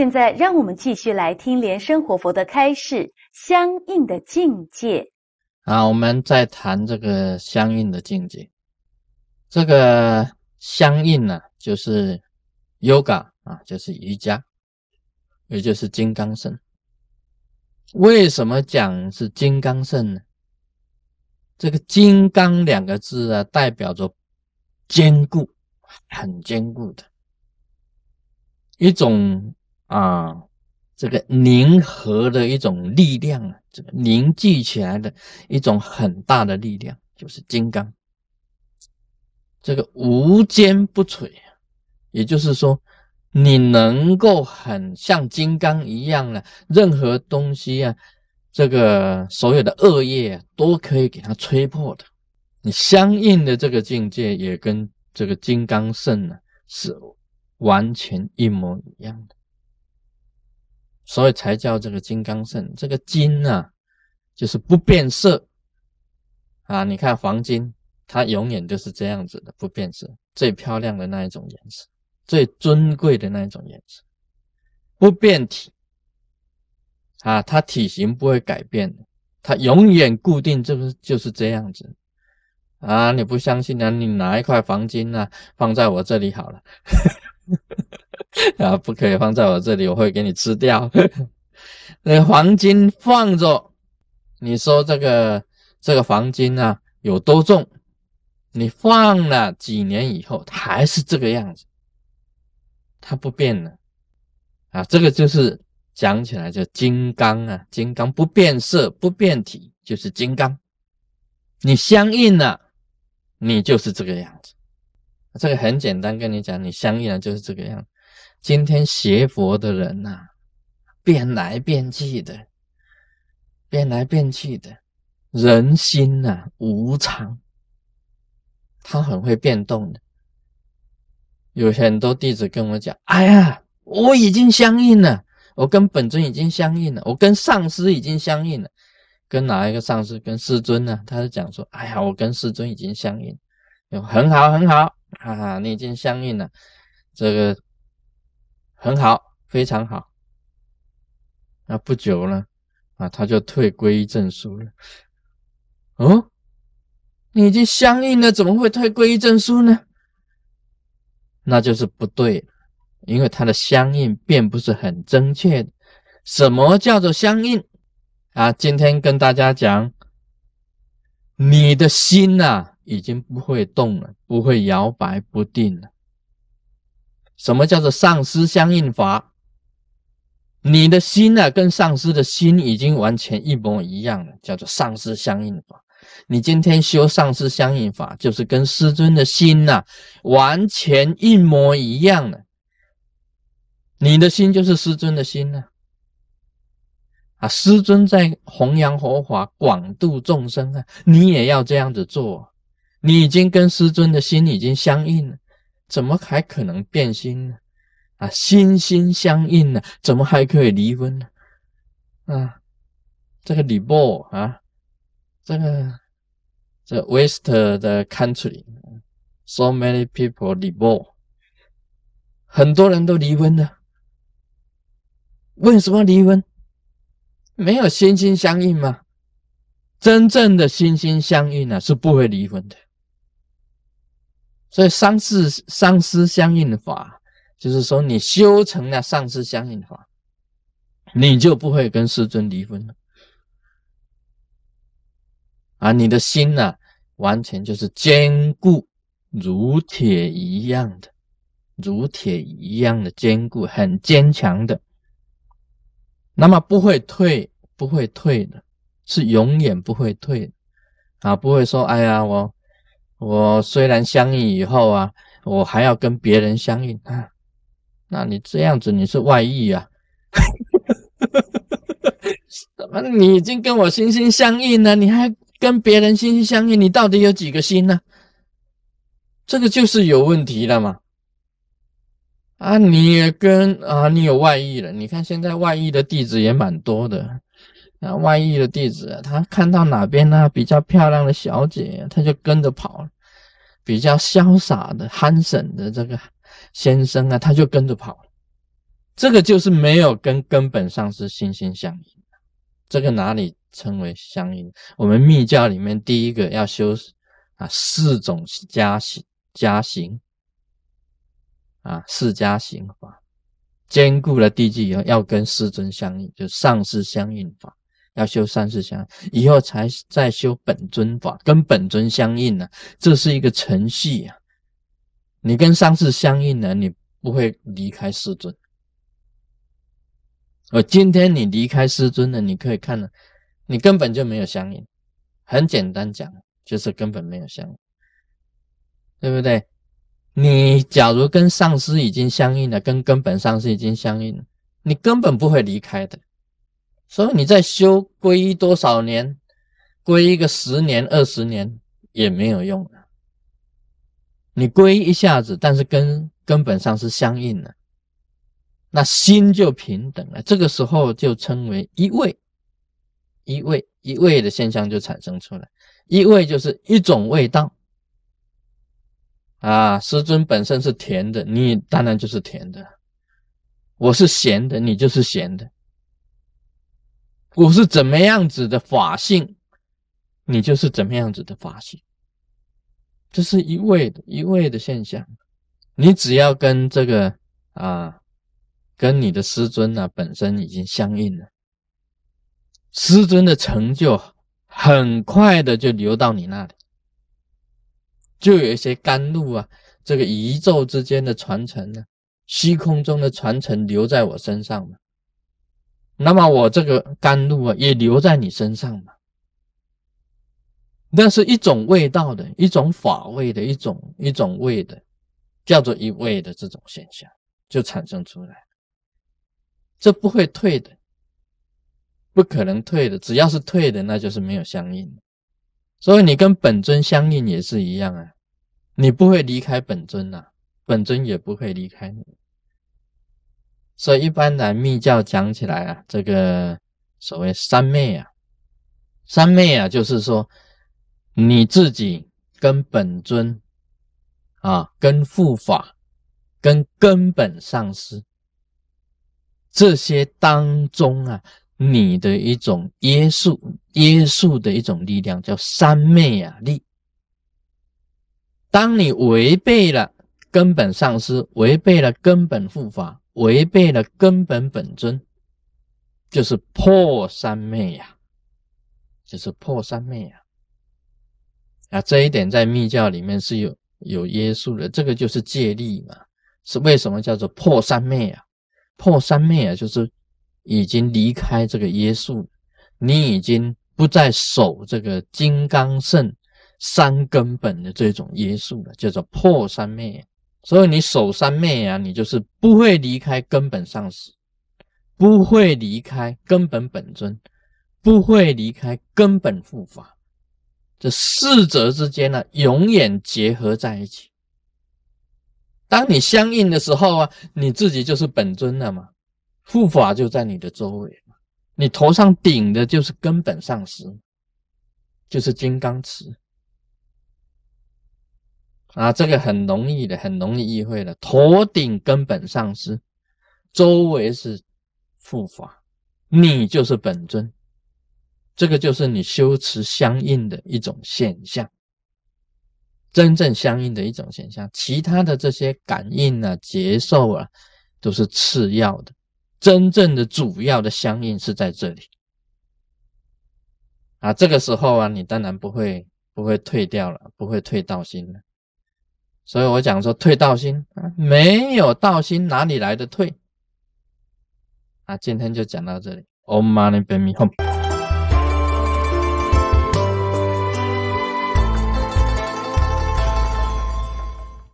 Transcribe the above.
现在让我们继续来听莲生活佛的开示，相应的境界。啊，我们在谈这个相应的境界。这个相应呢，就是 yoga 啊，就是瑜伽，也就是金刚肾。为什么讲是金刚肾呢？这个“金刚”两个字啊，代表着坚固，很坚固的一种啊，这个凝合的一种力量啊，这个凝聚起来的一种很大的力量，就是金刚。这个无坚不摧，也就是说，你能够很像金刚一样呢，任何东西啊。这个所有的恶业都可以给它吹破的，你相应的这个境界也跟这个金刚圣呢是完全一模一样的，所以才叫这个金刚圣。这个金啊，就是不变色啊。你看黄金，它永远都是这样子的，不变色，最漂亮的那一种颜色，最尊贵的那一种颜色，不变体。啊，它体型不会改变，它永远固定，就是就是这样子。啊，你不相信啊？你拿一块黄金啊，放在我这里好了。啊，不可以放在我这里，我会给你吃掉。那黄金放着，你说这个这个黄金啊有多重？你放了几年以后，它还是这个样子，它不变了。啊，这个就是。讲起来就金刚啊，金刚不变色不变体，就是金刚。你相应了，你就是这个样子。这个很简单，跟你讲，你相应了就是这个样子。今天学佛的人呐，变来变去的，变来变去的，人心呐无常，他很会变动的。有很多弟子跟我讲：“哎呀，我已经相应了。”我跟本尊已经相应了，我跟上师已经相应了，跟哪一个上师？跟师尊呢？他是讲说：“哎呀，我跟师尊已经相应，很好很好，哈哈，你已经相应了，这个很好，非常好。”那不久呢，啊，他就退皈依证书了。哦，你已经相应了，怎么会退皈依证书呢？那就是不对。因为它的相应并不是很正确的。什么叫做相应啊？今天跟大家讲，你的心呐，已经不会动了，不会摇摆不定了。什么叫做上师相应法？你的心啊，跟上师的心已经完全一模一样了，叫做上师相应法。你今天修上师相应法，就是跟师尊的心呐，完全一模一样了。你的心就是师尊的心呢，啊，师尊在弘扬佛法、广度众生啊，你也要这样子做。你已经跟师尊的心已经相应了，怎么还可能变心呢？啊，心心相印呢，怎么还可以离婚呢？啊，这个李波啊，这个这 West 的 country，so many people 李波，很多人都离婚了。为什么离婚？没有心心相印吗？真正的心心相印呢，是不会离婚的。所以上师上师相应法，就是说你修成了上师相应法，你就不会跟师尊离婚了。啊，你的心呢，完全就是坚固如铁一样的，如铁一样的坚固，很坚强的。那么不会退，不会退的，是永远不会退啊！不会说，哎呀，我我虽然相应以后啊，我还要跟别人相应啊？那你这样子你是外遇啊？怎么你已经跟我心心相印了，你还跟别人心心相印？你到底有几个心呢？这个就是有问题了嘛？啊，你也跟啊，你有外遇了？你看现在外遇的弟子也蛮多的。啊，外遇的弟子，他看到哪边呢比较漂亮的小姐，他就跟着跑；比较潇洒的、憨省的这个先生啊，他就跟着跑。这个就是没有跟根本上是心心相印。这个哪里称为相应？我们密教里面第一个要修啊四种加行加行啊四加行法，坚固了地基以后，要跟师尊相应，就上师相应法，要修三世相，以后才再修本尊法，跟本尊相应呢，这是一个程序啊。你跟上师相应呢，你不会离开师尊。我今天你离开师尊了，你可以看了，你根本就没有相应。很简单讲，就是根本没有相应，对不对？你假如跟上师已经相应了，跟根本上师已经相应了，你根本不会离开的。所以你在修皈依多少年，皈依个十年、二十年也没有用了。你皈依一下子，但是根根本上是相应了。那心就平等了，这个时候就称为一味，一味一味的现象就产生出来。一味就是一种味道啊，师尊本身是甜的，你当然就是甜的；我是咸的，你就是咸的；我是怎么样子的法性，你就是怎么样子的法性。这是一味的一味的现象，你只要跟这个啊。跟你的师尊呢本身已经相应了，师尊的成就很快的就流到你那里，就有一些甘露啊，这个宇宙之间的传承呢，虚空中的传承留在我身上了，那么我这个甘露啊也留在你身上嘛，那是一种味道的一种法味的一种一种味的，叫做一味的这种现象就产生出来。这不会退的，不可能退的。只要是退的，那就是没有相应。所以你跟本尊相应也是一样啊，你不会离开本尊呐，本尊也不会离开你。所以一般来密教讲起来啊，这个所谓三昧啊，三昧啊，就是说你自己跟本尊啊，跟护法，跟根本上师。这些当中啊，你的一种约束、约束的一种力量，叫三昧啊力。当你违背了根本上师，违背了根本护法，违背了根本本尊，就是破三昧呀，就是破三昧呀。啊，这一点在密教里面是有有约束的，这个就是戒律嘛。是为什么叫做破三昧啊？破三昧啊，就是已经离开这个约束，你已经不再守这个金刚圣三根本的这种约束了，叫做破三昧。所以你守三昧啊，你就是不会离开根本上师，不会离开根本本尊，不会离开根本护法，这四者之间呢，永远结合在一起。当你相应的时候啊，你自己就是本尊了嘛，护法就在你的周围嘛，你头上顶的就是根本上师，就是金刚持啊，这个很容易的，很容易意会的，头顶根本丧失，周围是护法，你就是本尊，这个就是你修持相应的一种现象。真正相应的一种现象，其他的这些感应啊、接受啊，都是次要的。真正的主要的相应是在这里啊。这个时候啊，你当然不会不会退掉了，不会退道心了。所以我讲说，退道心，没有道心，哪里来的退？啊，今天就讲到这里。Om Mani Padme Hum。